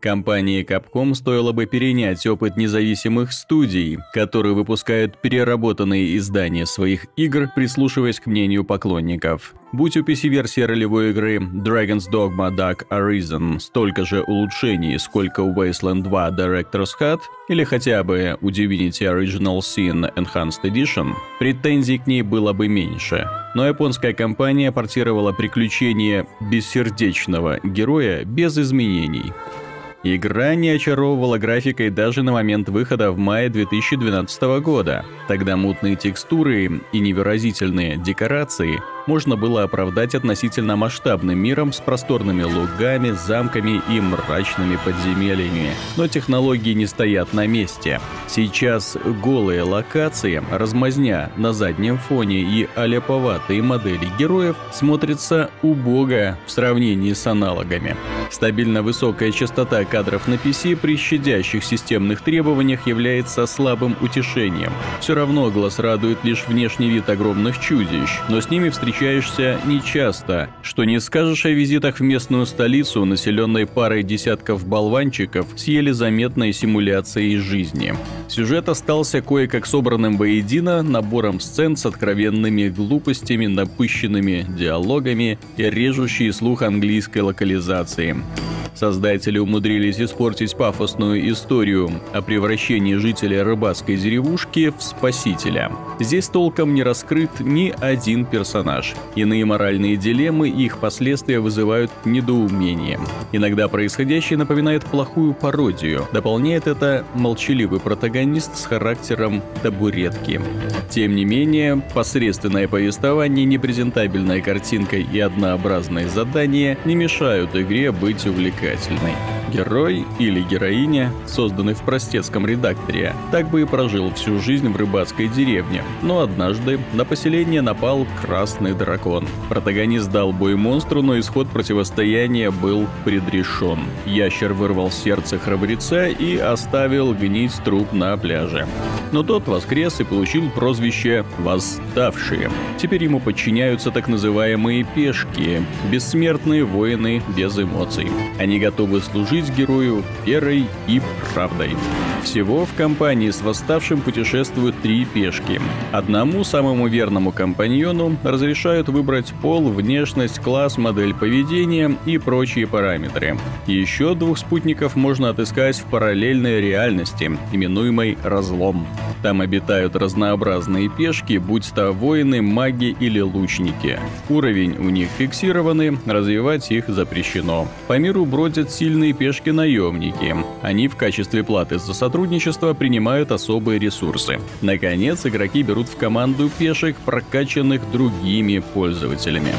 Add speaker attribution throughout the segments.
Speaker 1: Компании Capcom стоило бы перенять опыт независимых студий, которые выпускают переработанные издания своих игр, прислушиваясь к мнению поклонников. Будь у PC-версии ролевой игры Dragon's Dogma Dark Arisen столько же улучшений, сколько у Wasteland 2 Director's Cut, или хотя бы у Divinity Original Sin Enhanced Edition, претензий к ней было бы меньше. Но японская компания портировала приключения бессердечного героя без изменений. Игра не очаровывала графикой даже на момент выхода в мае 2012 года. Тогда мутные текстуры и невыразительные декорации можно было оправдать относительно масштабным миром с просторными лугами, замками и мрачными подземельями. Но технологии не стоят на месте. Сейчас голые локации, размазня на заднем фоне и аляповатые модели героев смотрятся убого в сравнении с аналогами. Стабильно высокая частота кадров на PC при щадящих системных требованиях является слабым утешением. Все равно глаз радует лишь внешний вид огромных чудищ, но с ними встречаешься нечасто, что не скажешь о визитах в местную столицу, населенной парой десятков болванчиков с еле заметной симуляцией жизни. Сюжет остался кое-как собранным воедино набором сцен с откровенными глупостями, напыщенными диалогами и режущей слух английской локализации. time. Создатели умудрились испортить пафосную историю о превращении жителя рыбацкой деревушки в спасителя. Здесь толком не раскрыт ни один персонаж. Иные моральные дилеммы и их последствия вызывают недоумение. Иногда происходящее напоминает плохую пародию. Дополняет это молчаливый протагонист с характером табуретки. Тем не менее, посредственное повествование, непрезентабельная картинка и однообразные задания не мешают игре быть увлекательной guys me. Герой или героиня, созданный в простецком редакторе, так бы и прожил всю жизнь в рыбацкой деревне. Но однажды на поселение напал красный дракон. Протагонист дал бой монстру, но исход противостояния был предрешен. Ящер вырвал сердце храбреца и оставил гнить труп на пляже. Но тот воскрес и получил прозвище «Восставшие». Теперь ему подчиняются так называемые пешки, бессмертные воины без эмоций. Они готовы служить герою верой и правдой. Всего в компании с восставшим путешествуют три пешки. Одному самому верному компаньону разрешают выбрать пол, внешность, класс, модель поведения и прочие параметры. Еще двух спутников можно отыскать в параллельной реальности, именуемой «Разлом». Там обитают разнообразные пешки, будь то воины, маги или лучники. Уровень у них фиксированный, развивать их запрещено. По миру бродят сильные пешки-наемники. Они в качестве платы за сотрудничество принимают особые ресурсы. Наконец, игроки берут в команду пешек, прокачанных другими пользователями.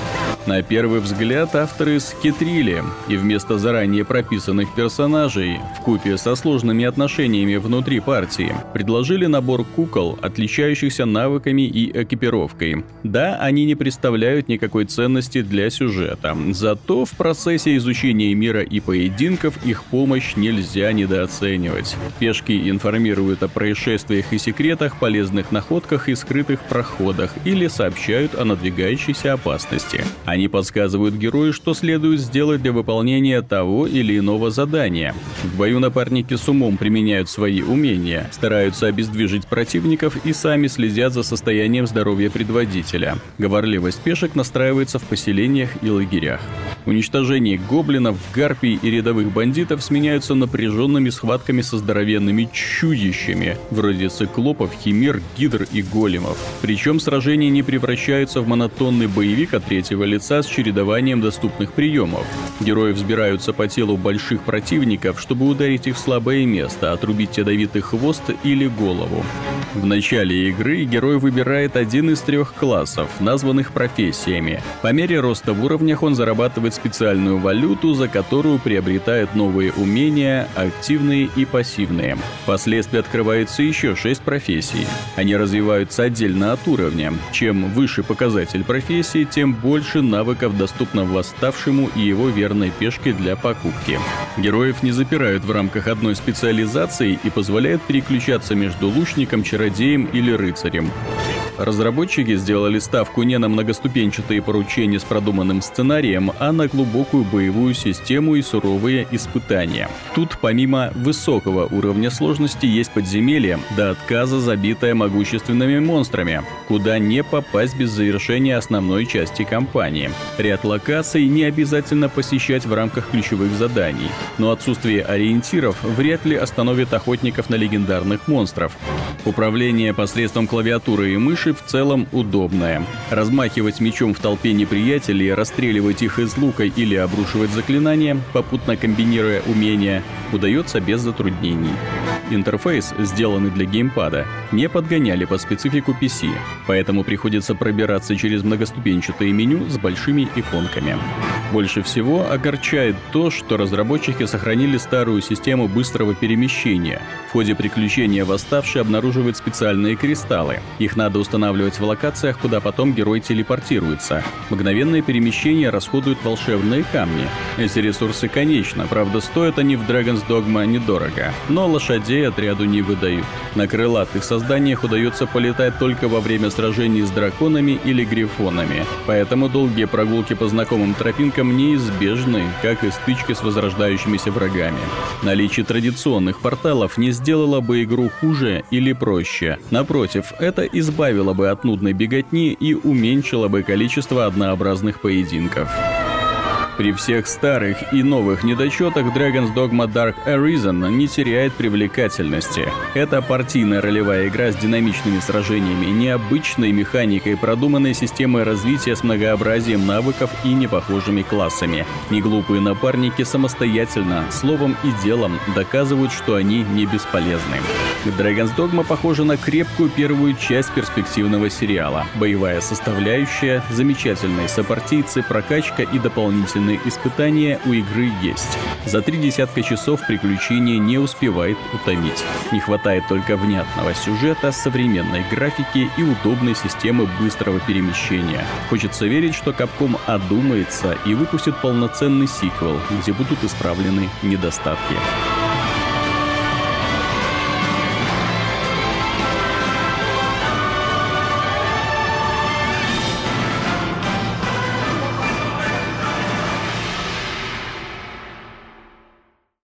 Speaker 1: На первый взгляд авторы схитрили, и вместо заранее прописанных персонажей, в купе со сложными отношениями внутри партии, предложили набор кукол, отличающихся навыками и экипировкой. Да, они не представляют никакой ценности для сюжета, зато в процессе изучения мира и поединков их помощь нельзя недооценивать. Пешки информируют о происшествиях и секретах, полезных находках и скрытых проходах или сообщают о надвигающейся опасности. Они подсказывают герою, что следует сделать для выполнения того или иного задания. В бою напарники с умом применяют свои умения, стараются обездвижить противников и сами следят за состоянием здоровья предводителя. Говорливость пешек настраивается в поселениях и лагерях. Уничтожение гоблинов, гарпий и рядовых бандитов сменяются напряженными схватками со здоровенными чудищами, вроде циклопов, химер, гидр и големов. Причем сражения не превращаются в монотонный боевик от третьего лица лица с чередованием доступных приемов. Герои взбираются по телу больших противников, чтобы ударить их в слабое место, отрубить ядовитый хвост или голову. В начале игры герой выбирает один из трех классов, названных профессиями. По мере роста в уровнях он зарабатывает специальную валюту, за которую приобретает новые умения, активные и пассивные. Впоследствии открывается еще шесть профессий. Они развиваются отдельно от уровня. Чем выше показатель профессии, тем больше навыков доступно восставшему и его верной пешке для покупки. Героев не запирают в рамках одной специализации и позволяют переключаться между лучником, чародеем или рыцарем. Разработчики сделали ставку не на многоступенчатые поручения с продуманным сценарием, а на глубокую боевую систему и суровые испытания. Тут помимо высокого уровня сложности есть подземелье, до отказа забитое могущественными монстрами, куда не попасть без завершения основной части кампании. Ряд локаций не обязательно посещать в рамках ключевых заданий, но отсутствие ориентиров вряд ли остановит охотников на легендарных монстров. Управление посредством клавиатуры и мыши в целом удобное. Размахивать мечом в толпе неприятелей, расстреливать их из лука или обрушивать заклинания, попутно комбинируя умения, удается без затруднений. Интерфейс, сделанный для геймпада, не подгоняли под специфику PC, поэтому приходится пробираться через многоступенчатое меню с большими иконками. Больше всего огорчает то, что разработчики сохранили старую систему быстрого перемещения. В ходе приключения восставший обнаруживает специальные кристаллы. Их надо устанавливать в локациях, куда потом герой телепортируется. Мгновенное перемещение расходуют волшебные камни. Эти ресурсы конечны, правда стоят они в Dragon's Dogma недорого, но лошадей отряду не выдают. На крылатых созданиях удается полетать только во время сражений с драконами или грифонами, поэтому долгие прогулки по знакомым тропинкам неизбежны, как и стычки с возрождающимися врагами. Наличие традиционных порталов не сделало бы игру хуже или проще. Напротив, это избавило бы от нудной беготни и уменьшило бы количество однообразных поединков. При всех старых и новых недочетах Dragon's Dogma Dark Arisen не теряет привлекательности. Это партийная ролевая игра с динамичными сражениями, необычной механикой, продуманной системой развития с многообразием навыков и непохожими классами. Неглупые напарники самостоятельно, словом и делом доказывают, что они не бесполезны. Dragon's Dogma похожа на крепкую первую часть перспективного сериала. Боевая составляющая, замечательные сопартийцы, прокачка и дополнительные Серьезные испытания у игры есть. За три десятка часов приключения не успевает утомить. Не хватает только внятного сюжета, современной графики и удобной системы быстрого перемещения. Хочется верить, что Capcom одумается и выпустит полноценный сиквел, где будут исправлены недостатки.